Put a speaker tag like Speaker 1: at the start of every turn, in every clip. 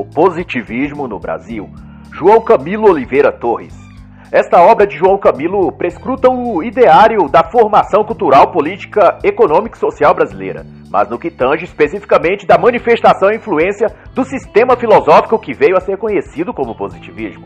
Speaker 1: O Positivismo no Brasil, João Camilo Oliveira Torres. Esta obra de João Camilo prescruta o ideário da formação cultural, política, econômica e social brasileira, mas no que tange especificamente da manifestação e influência do sistema filosófico que veio a ser conhecido como positivismo.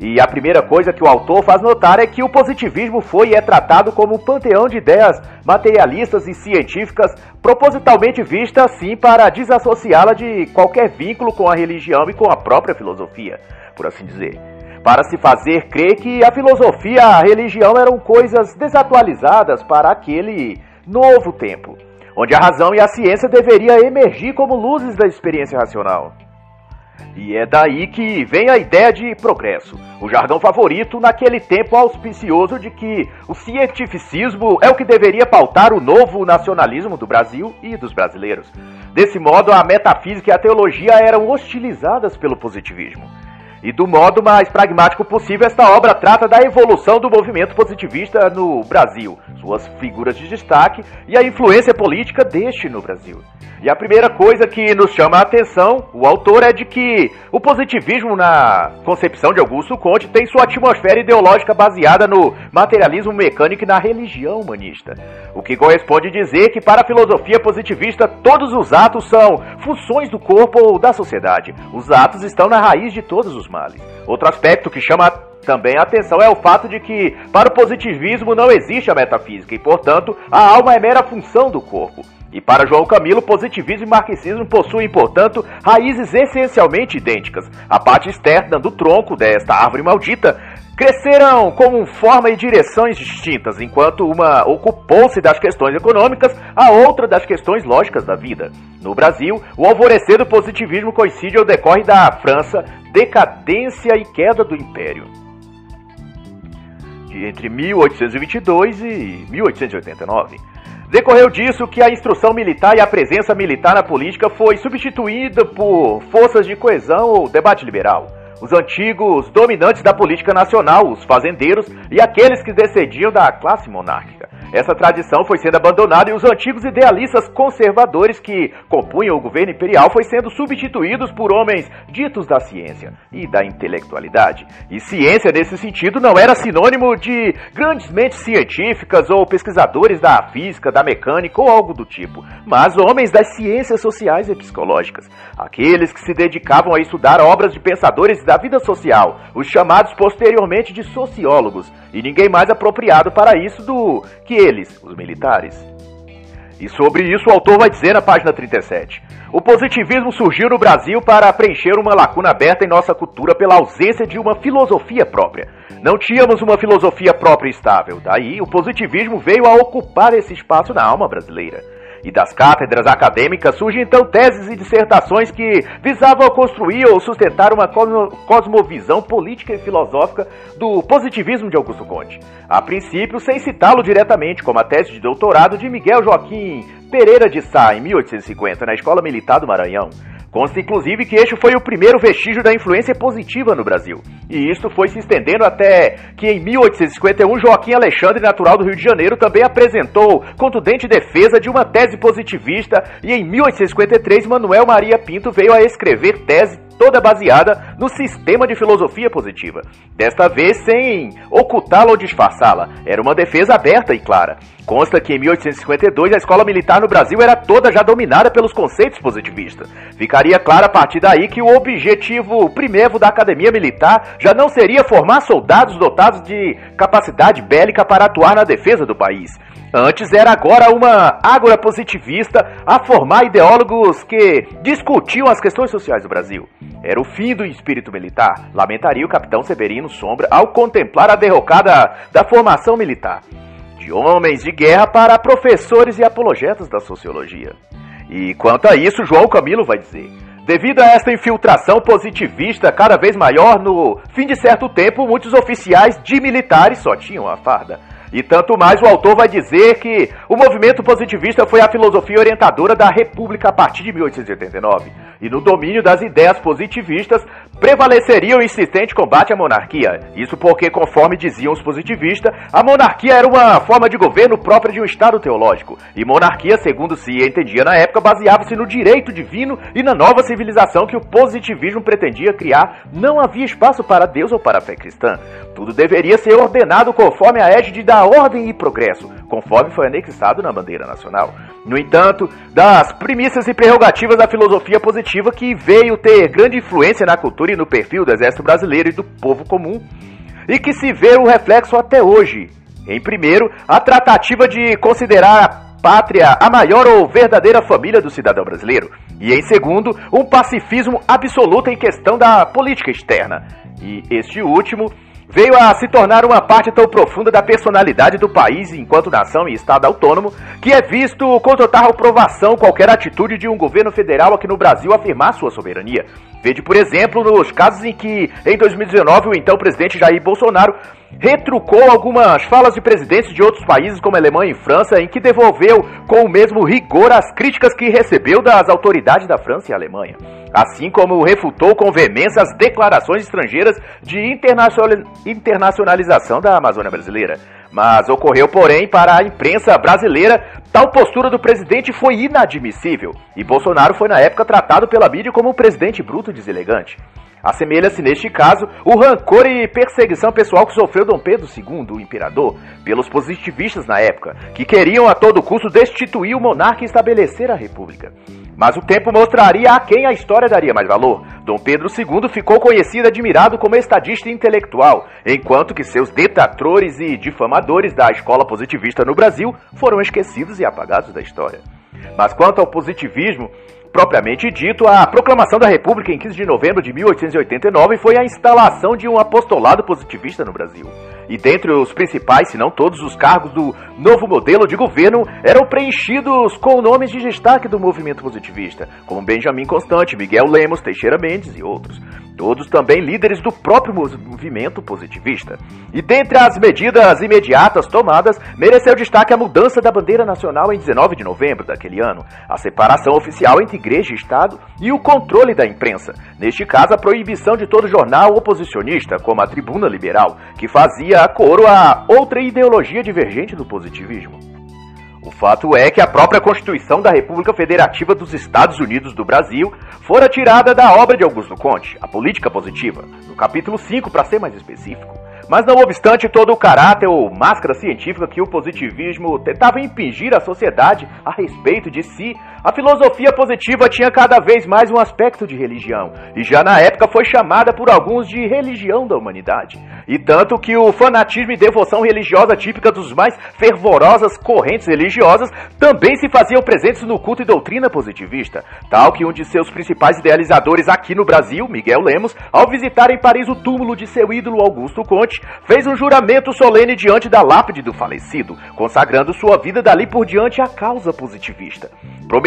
Speaker 1: E a primeira coisa que o autor faz notar é que o positivismo foi e é tratado como um panteão de ideias materialistas e científicas, propositalmente vista assim para desassociá-la de qualquer vínculo com a religião e com a própria filosofia, por assim dizer. Para se fazer crer que a filosofia e a religião eram coisas desatualizadas para aquele novo tempo, onde a razão e a ciência deveriam emergir como luzes da experiência racional. E é daí que vem a ideia de progresso, o jargão favorito naquele tempo auspicioso de que o cientificismo é o que deveria pautar o novo nacionalismo do Brasil e dos brasileiros. Desse modo, a metafísica e a teologia eram hostilizadas pelo positivismo. E do modo mais pragmático possível, esta obra trata da evolução do movimento positivista no Brasil, suas figuras de destaque e a influência política deste no Brasil. E a primeira coisa que nos chama a atenção, o autor, é de que o positivismo, na concepção de Augusto Conte, tem sua atmosfera ideológica baseada no materialismo mecânico e na religião humanista. O que corresponde dizer que, para a filosofia positivista, todos os atos são funções do corpo ou da sociedade. Os atos estão na raiz de todos os Outro aspecto que chama também a atenção é o fato de que, para o positivismo, não existe a metafísica e, portanto, a alma é mera função do corpo. E para João Camilo, positivismo e marxismo possuem, portanto, raízes essencialmente idênticas. A parte externa do tronco desta árvore maldita cresceram como forma e direções distintas, enquanto uma ocupou-se das questões econômicas, a outra das questões lógicas da vida. No Brasil, o alvorecer do positivismo coincide ao decorre da França, decadência e queda do Império. Entre 1822 e 1889. Decorreu disso que a instrução militar e a presença militar na política foi substituída por forças de coesão ou debate liberal. Os antigos dominantes da política nacional, os fazendeiros e aqueles que descendiam da classe monárquica. Essa tradição foi sendo abandonada e os antigos idealistas conservadores que compunham o governo imperial foi sendo substituídos por homens ditos da ciência e da intelectualidade. E ciência, nesse sentido, não era sinônimo de grandes mentes científicas ou pesquisadores da física, da mecânica ou algo do tipo, mas homens das ciências sociais e psicológicas, aqueles que se dedicavam a estudar obras de pensadores da vida social, os chamados posteriormente de sociólogos, e ninguém mais apropriado para isso do que eles, os militares. E sobre isso o autor vai dizer na página 37. O positivismo surgiu no Brasil para preencher uma lacuna aberta em nossa cultura pela ausência de uma filosofia própria. Não tínhamos uma filosofia própria e estável, daí o positivismo veio a ocupar esse espaço na alma brasileira e das cátedras acadêmicas surgem então teses e dissertações que visavam construir ou sustentar uma cosmovisão política e filosófica do positivismo de Augusto Conte. A princípio, sem citá-lo diretamente, como a tese de doutorado de Miguel Joaquim Pereira de Sá, em 1850, na Escola Militar do Maranhão. Consta inclusive que este foi o primeiro vestígio da influência positiva no Brasil. E isto foi se estendendo até que em 1851 Joaquim Alexandre, natural do Rio de Janeiro, também apresentou contundente defesa de uma tese positivista e em 1853 Manuel Maria Pinto veio a escrever tese toda baseada no sistema de filosofia positiva. Desta vez sem ocultá-la ou disfarçá-la. Era uma defesa aberta e clara. Consta que em 1852 a escola militar no Brasil era toda já dominada pelos conceitos positivistas. Ficaria claro a partir daí que o objetivo primeiro da academia militar já não seria formar soldados dotados de capacidade bélica para atuar na defesa do país. Antes era agora uma ágora positivista a formar ideólogos que discutiam as questões sociais do Brasil. Era o fim do espírito militar, lamentaria o capitão Severino Sombra ao contemplar a derrocada da formação militar. De homens de guerra para professores e apologetas da sociologia. E quanto a isso, João Camilo vai dizer: Devido a esta infiltração positivista cada vez maior, no fim de certo tempo, muitos oficiais de militares só tinham a farda E tanto mais o autor vai dizer que o movimento positivista foi a filosofia orientadora da República a partir de 1889. E no domínio das ideias positivistas prevaleceria o insistente combate à monarquia. Isso porque, conforme diziam os positivistas, a monarquia era uma forma de governo própria de um Estado teológico. E monarquia, segundo se entendia na época, baseava-se no direito divino e na nova civilização que o positivismo pretendia criar. Não havia espaço para Deus ou para a fé cristã. Tudo deveria ser ordenado conforme a égide da ordem e progresso, conforme foi anexado na bandeira nacional. No entanto, das premissas e prerrogativas da filosofia positiva que veio ter grande influência na cultura no perfil do exército brasileiro e do povo comum, e que se vê o reflexo até hoje. Em primeiro, a tratativa de considerar a pátria a maior ou verdadeira família do cidadão brasileiro, e em segundo, um pacifismo absoluto em questão da política externa. E este último veio a se tornar uma parte tão profunda da personalidade do país enquanto nação e Estado autônomo que é visto com total aprovação qualquer atitude de um governo federal aqui no Brasil afirmar sua soberania. Vede, por exemplo, nos casos em que, em 2019, o então presidente Jair Bolsonaro retrucou algumas falas de presidentes de outros países, como Alemanha e França, em que devolveu com o mesmo rigor as críticas que recebeu das autoridades da França e Alemanha. Assim como refutou com veemência as declarações estrangeiras de internacionalização da Amazônia brasileira. Mas ocorreu, porém, para a imprensa brasileira, tal postura do presidente foi inadmissível, e Bolsonaro foi na época tratado pela mídia como um presidente bruto e deselegante. Assemelha-se neste caso o rancor e perseguição pessoal que sofreu Dom Pedro II, o imperador, pelos positivistas na época, que queriam a todo custo destituir o monarca e estabelecer a república. Mas o tempo mostraria a quem a história daria mais valor. Dom Pedro II ficou conhecido e admirado como estadista intelectual, enquanto que seus detratores e difamadores da escola positivista no Brasil foram esquecidos e apagados da história. Mas quanto ao positivismo, Propriamente dito, a proclamação da República em 15 de novembro de 1889 foi a instalação de um apostolado positivista no Brasil. E dentre os principais, se não todos, os cargos do novo modelo de governo eram preenchidos com nomes de destaque do movimento positivista, como Benjamin Constante, Miguel Lemos, Teixeira Mendes e outros todos também líderes do próprio movimento positivista. E dentre as medidas imediatas tomadas, mereceu destaque a mudança da bandeira nacional em 19 de novembro daquele ano, a separação oficial entre igreja e Estado e o controle da imprensa, neste caso a proibição de todo jornal oposicionista, como a Tribuna Liberal, que fazia coro a outra ideologia divergente do positivismo. O fato é que a própria Constituição da República Federativa dos Estados Unidos do Brasil fora tirada da obra de Augusto Conte, A Política Positiva, no capítulo 5, para ser mais específico. Mas não obstante todo o caráter ou máscara científica que o positivismo tentava impingir à sociedade a respeito de si, a filosofia positiva tinha cada vez mais um aspecto de religião, e já na época foi chamada por alguns de religião da humanidade. E tanto que o fanatismo e devoção religiosa típica dos mais fervorosas correntes religiosas também se faziam presentes no culto e doutrina positivista, tal que um de seus principais idealizadores aqui no Brasil, Miguel Lemos, ao visitar em Paris o túmulo de seu ídolo Augusto Conte, fez um juramento solene diante da lápide do falecido, consagrando sua vida dali por diante à causa positivista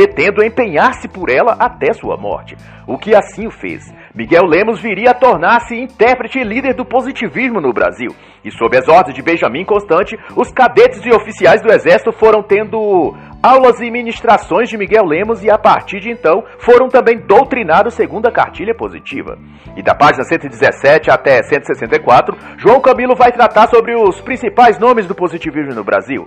Speaker 1: prometendo empenhar-se por ela até sua morte, o que assim o fez. Miguel Lemos viria a tornar-se intérprete e líder do positivismo no Brasil, e sob as ordens de Benjamin Constante, os cadetes e oficiais do exército foram tendo aulas e ministrações de Miguel Lemos e a partir de então foram também doutrinados segundo a cartilha positiva. E da página 117 até 164, João Camilo vai tratar sobre os principais nomes do positivismo no Brasil.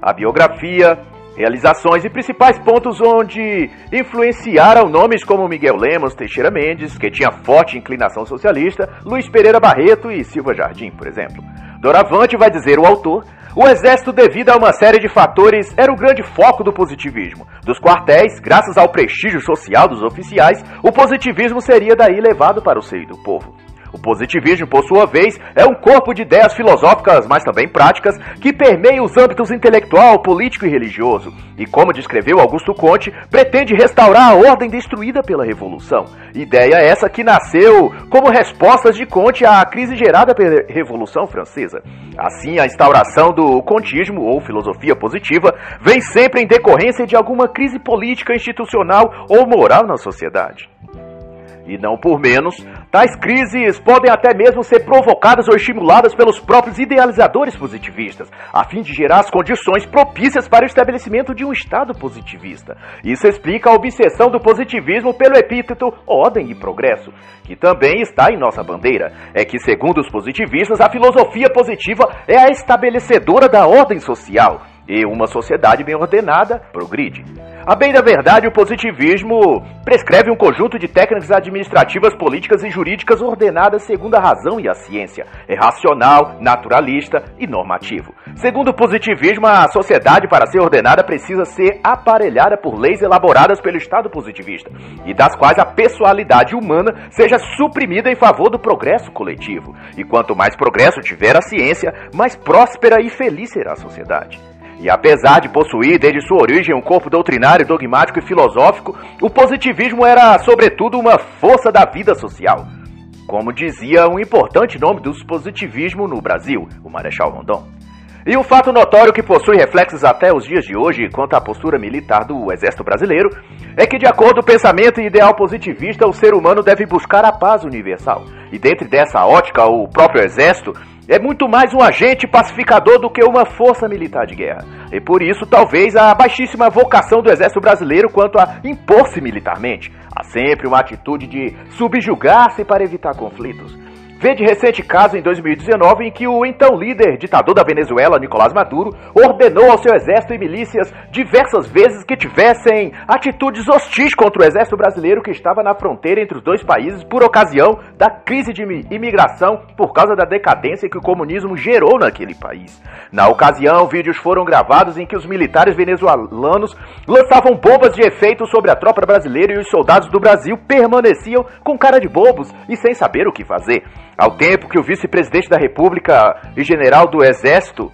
Speaker 1: A biografia, realizações e principais pontos onde influenciaram nomes como Miguel Lemos, Teixeira Mendes, que tinha forte inclinação socialista, Luiz Pereira Barreto e Silva Jardim, por exemplo. Doravante vai dizer o autor, o exército, devido a uma série de fatores, era o grande foco do positivismo. Dos quartéis, graças ao prestígio social dos oficiais, o positivismo seria daí levado para o seio do povo. O positivismo, por sua vez, é um corpo de ideias filosóficas, mas também práticas, que permeia os âmbitos intelectual, político e religioso. E como descreveu Augusto Conte, pretende restaurar a ordem destruída pela Revolução. Ideia essa que nasceu como respostas de Conte à crise gerada pela Revolução Francesa. Assim, a instauração do contismo, ou filosofia positiva, vem sempre em decorrência de alguma crise política, institucional ou moral na sociedade. E não por menos, tais crises podem até mesmo ser provocadas ou estimuladas pelos próprios idealizadores positivistas, a fim de gerar as condições propícias para o estabelecimento de um Estado positivista. Isso explica a obsessão do positivismo pelo epíteto ordem e progresso, que também está em nossa bandeira. É que, segundo os positivistas, a filosofia positiva é a estabelecedora da ordem social e uma sociedade bem ordenada progride. A bem da verdade, o positivismo prescreve um conjunto de técnicas administrativas, políticas e jurídicas ordenadas segundo a razão e a ciência. É racional, naturalista e normativo. Segundo o positivismo, a sociedade, para ser ordenada, precisa ser aparelhada por leis elaboradas pelo Estado positivista, e das quais a pessoalidade humana seja suprimida em favor do progresso coletivo. E quanto mais progresso tiver a ciência, mais próspera e feliz será a sociedade. E apesar de possuir desde sua origem um corpo doutrinário, dogmático e filosófico, o positivismo era, sobretudo, uma força da vida social. Como dizia um importante nome do positivismo no Brasil, o Marechal Rondon. E o fato notório que possui reflexos até os dias de hoje quanto à postura militar do Exército Brasileiro é que, de acordo com o pensamento ideal positivista, o ser humano deve buscar a paz universal. E dentro dessa ótica, o próprio Exército é muito mais um agente pacificador do que uma força militar de guerra. E por isso, talvez, a baixíssima vocação do Exército Brasileiro quanto a impor-se militarmente. Há sempre uma atitude de subjugar-se para evitar conflitos. Vede recente caso em 2019 em que o então líder ditador da Venezuela, Nicolás Maduro, ordenou ao seu exército e milícias diversas vezes que tivessem atitudes hostis contra o exército brasileiro que estava na fronteira entre os dois países por ocasião da crise de imigração por causa da decadência que o comunismo gerou naquele país. Na ocasião, vídeos foram gravados em que os militares venezuelanos lançavam bombas de efeito sobre a tropa brasileira e os soldados do Brasil permaneciam com cara de bobos e sem saber o que fazer. Ao tempo que o vice-presidente da República e general do Exército,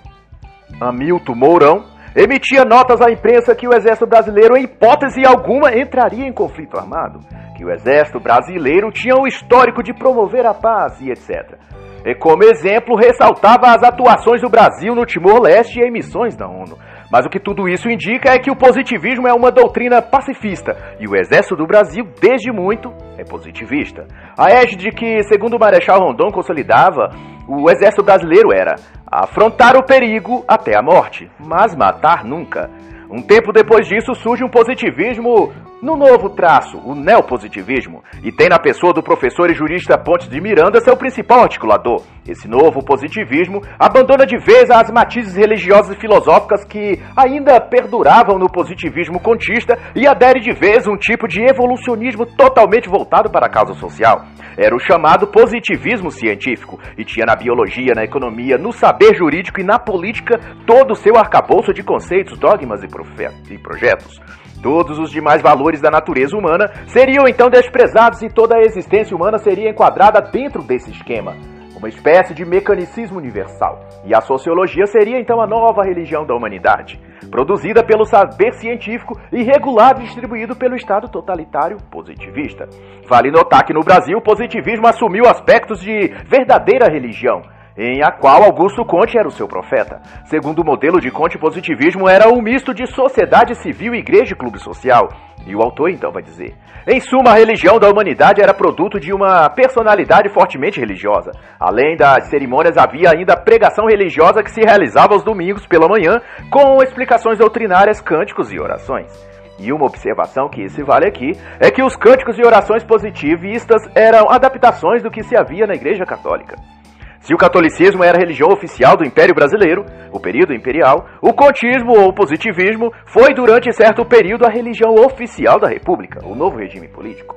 Speaker 1: Hamilton Mourão, emitia notas à imprensa que o Exército Brasileiro, em hipótese alguma, entraria em conflito armado, que o Exército Brasileiro tinha o histórico de promover a paz e etc. E como exemplo, ressaltava as atuações do Brasil no Timor-Leste e em missões da ONU. Mas o que tudo isso indica é que o positivismo é uma doutrina pacifista e o exército do Brasil, desde muito, é positivista. A égide que, segundo o Marechal Rondon consolidava, o exército brasileiro era afrontar o perigo até a morte, mas matar nunca. Um tempo depois disso surge um positivismo no novo traço, o neopositivismo, e tem na pessoa do professor e jurista Pontes de Miranda seu principal articulador. Esse novo positivismo abandona de vez as matizes religiosas e filosóficas que ainda perduravam no positivismo contista e adere de vez um tipo de evolucionismo totalmente voltado para a causa social. Era o chamado positivismo científico e tinha na biologia, na economia, no saber jurídico e na política todo o seu arcabouço de conceitos, dogmas e, e projetos. Todos os demais valores da natureza humana seriam então desprezados e toda a existência humana seria enquadrada dentro desse esquema, uma espécie de mecanicismo universal. E a sociologia seria então a nova religião da humanidade, produzida pelo saber científico e regulado e distribuído pelo Estado totalitário positivista. Vale notar que no Brasil o positivismo assumiu aspectos de verdadeira religião em a qual Augusto Conte era o seu profeta. Segundo o modelo de Conte, positivismo era um misto de sociedade civil, igreja e clube social. E o autor então vai dizer: Em suma, a religião da humanidade era produto de uma personalidade fortemente religiosa. Além das cerimônias, havia ainda a pregação religiosa que se realizava aos domingos pela manhã, com explicações doutrinárias, cânticos e orações. E uma observação que se vale aqui é que os cânticos e orações positivistas eram adaptações do que se havia na Igreja Católica. Se o catolicismo era a religião oficial do Império Brasileiro, o período imperial, o contismo ou positivismo foi durante certo período a religião oficial da República, o novo regime político.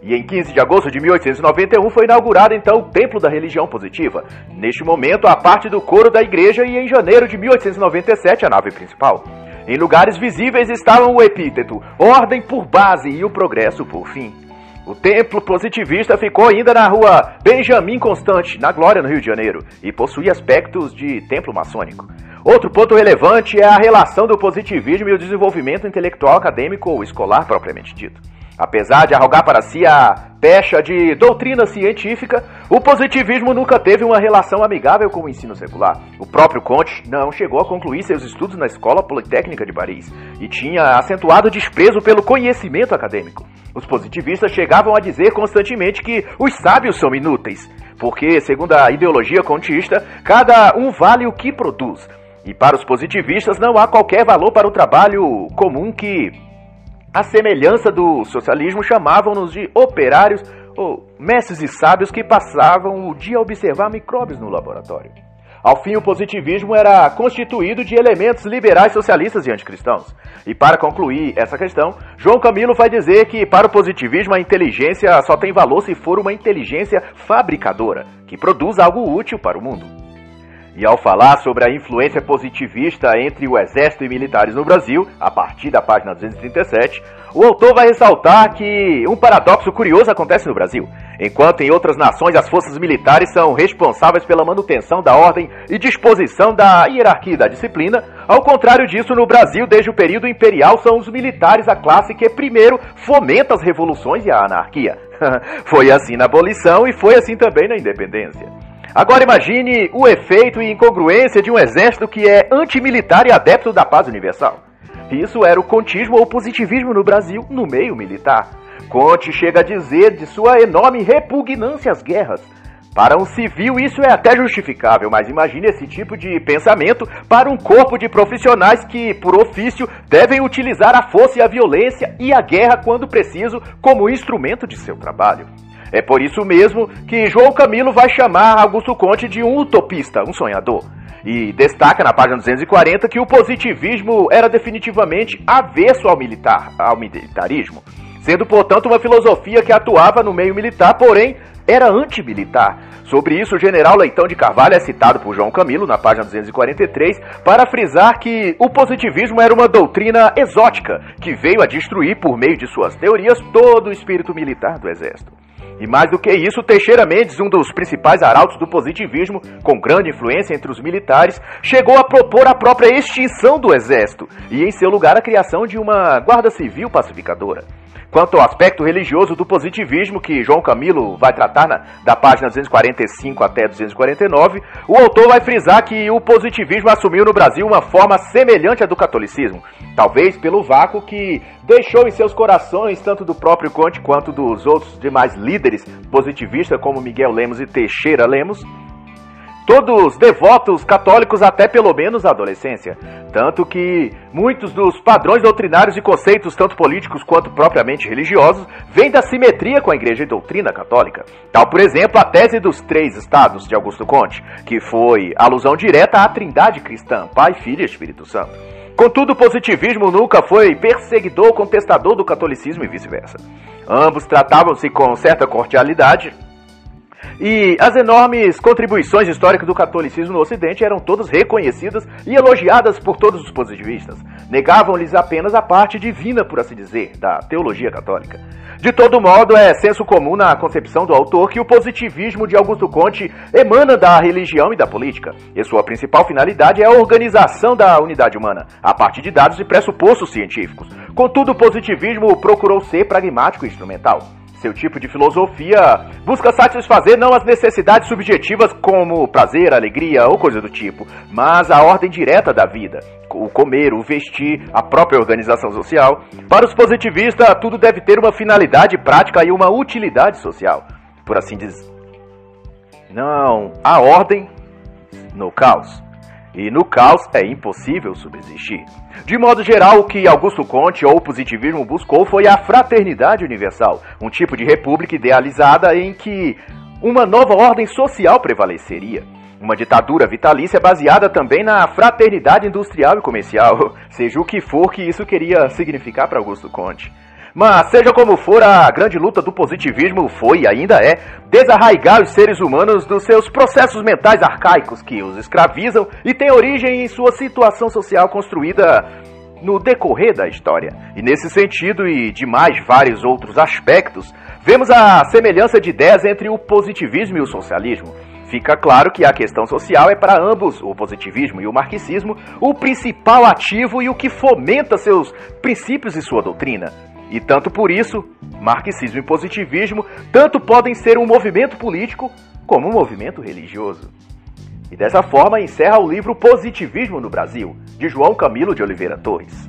Speaker 1: E em 15 de agosto de 1891 foi inaugurado então o Templo da Religião Positiva. Neste momento, a parte do coro da igreja e em janeiro de 1897 a nave principal. Em lugares visíveis estavam o epíteto Ordem por base e o Progresso por fim. O templo positivista ficou ainda na rua Benjamin Constante, na Glória, no Rio de Janeiro, e possui aspectos de templo maçônico. Outro ponto relevante é a relação do positivismo e o desenvolvimento intelectual, acadêmico ou escolar propriamente dito. Apesar de arrogar para si a pecha de doutrina científica, o positivismo nunca teve uma relação amigável com o ensino secular. O próprio Comte não chegou a concluir seus estudos na Escola Politécnica de Paris e tinha acentuado desprezo pelo conhecimento acadêmico. Os positivistas chegavam a dizer constantemente que os sábios são inúteis, porque, segundo a ideologia contista, cada um vale o que produz. E para os positivistas não há qualquer valor para o trabalho comum que, à semelhança do socialismo, chamavam-nos de operários ou mestres e sábios que passavam o dia a observar micróbios no laboratório. Ao fim, o positivismo era constituído de elementos liberais, socialistas e anticristãos. E para concluir essa questão, João Camilo vai dizer que para o positivismo a inteligência só tem valor se for uma inteligência fabricadora, que produz algo útil para o mundo. E ao falar sobre a influência positivista entre o exército e militares no Brasil, a partir da página 237, o autor vai ressaltar que um paradoxo curioso acontece no Brasil. Enquanto em outras nações as forças militares são responsáveis pela manutenção da ordem e disposição da hierarquia e da disciplina, ao contrário disso, no Brasil, desde o período imperial, são os militares a classe que primeiro fomenta as revoluções e a anarquia. foi assim na abolição e foi assim também na independência. Agora imagine o efeito e incongruência de um exército que é antimilitar e adepto da paz universal. Isso era o contismo ou positivismo no Brasil no meio militar. Conte chega a dizer de sua enorme repugnância às guerras. Para um civil, isso é até justificável, mas imagine esse tipo de pensamento para um corpo de profissionais que, por ofício, devem utilizar a força e a violência e a guerra quando preciso como instrumento de seu trabalho. É por isso mesmo que João Camilo vai chamar Augusto Conte de um utopista, um sonhador. E destaca na página 240 que o positivismo era definitivamente avesso ao militar, ao militarismo, sendo portanto uma filosofia que atuava no meio militar, porém era antimilitar. Sobre isso, o general Leitão de Carvalho é citado por João Camilo na página 243 para frisar que o positivismo era uma doutrina exótica que veio a destruir por meio de suas teorias todo o espírito militar do exército. E mais do que isso, Teixeira Mendes, um dos principais arautos do positivismo, com grande influência entre os militares, chegou a propor a própria extinção do exército e, em seu lugar, a criação de uma guarda civil pacificadora. Quanto ao aspecto religioso do positivismo, que João Camilo vai tratar na, da página 245 até 249, o autor vai frisar que o positivismo assumiu no Brasil uma forma semelhante à do catolicismo, talvez pelo vácuo que deixou em seus corações tanto do próprio Conte quanto dos outros demais líderes positivistas como Miguel Lemos e Teixeira Lemos, todos devotos católicos até pelo menos a adolescência. Tanto que muitos dos padrões doutrinários e conceitos, tanto políticos quanto propriamente religiosos, vêm da simetria com a igreja e doutrina católica. Tal, por exemplo, a tese dos três estados de Augusto Conte, que foi alusão direta à trindade cristã, Pai, Filho e Espírito Santo. Contudo, o positivismo nunca foi perseguidor ou contestador do catolicismo e vice-versa. Ambos tratavam-se com certa cordialidade, e as enormes contribuições históricas do catolicismo no Ocidente eram todas reconhecidas e elogiadas por todos os positivistas. Negavam-lhes apenas a parte divina, por assim dizer, da teologia católica. De todo modo, é senso comum na concepção do autor que o positivismo de Augusto Conte emana da religião e da política, e sua principal finalidade é a organização da unidade humana, a partir de dados e pressupostos científicos. Contudo, o positivismo procurou ser pragmático e instrumental. Seu tipo de filosofia busca satisfazer não as necessidades subjetivas como prazer, alegria ou coisa do tipo, mas a ordem direta da vida, o comer, o vestir, a própria organização social. Para os positivistas, tudo deve ter uma finalidade prática e uma utilidade social, por assim dizer. Não há ordem no caos. E no caos é impossível subsistir. De modo geral, o que Augusto Conte ou o positivismo buscou foi a fraternidade universal, um tipo de república idealizada em que uma nova ordem social prevaleceria. Uma ditadura vitalícia baseada também na fraternidade industrial e comercial, seja o que for que isso queria significar para Augusto Conte. Mas, seja como for, a grande luta do positivismo foi e ainda é desarraigar os seres humanos dos seus processos mentais arcaicos que os escravizam e tem origem em sua situação social construída no decorrer da história. E nesse sentido e de mais vários outros aspectos, vemos a semelhança de ideias entre o positivismo e o socialismo. Fica claro que a questão social é para ambos, o positivismo e o marxismo, o principal ativo e o que fomenta seus princípios e sua doutrina. E tanto por isso, marxismo e positivismo tanto podem ser um movimento político como um movimento religioso. E dessa forma encerra o livro Positivismo no Brasil, de João Camilo de Oliveira Torres.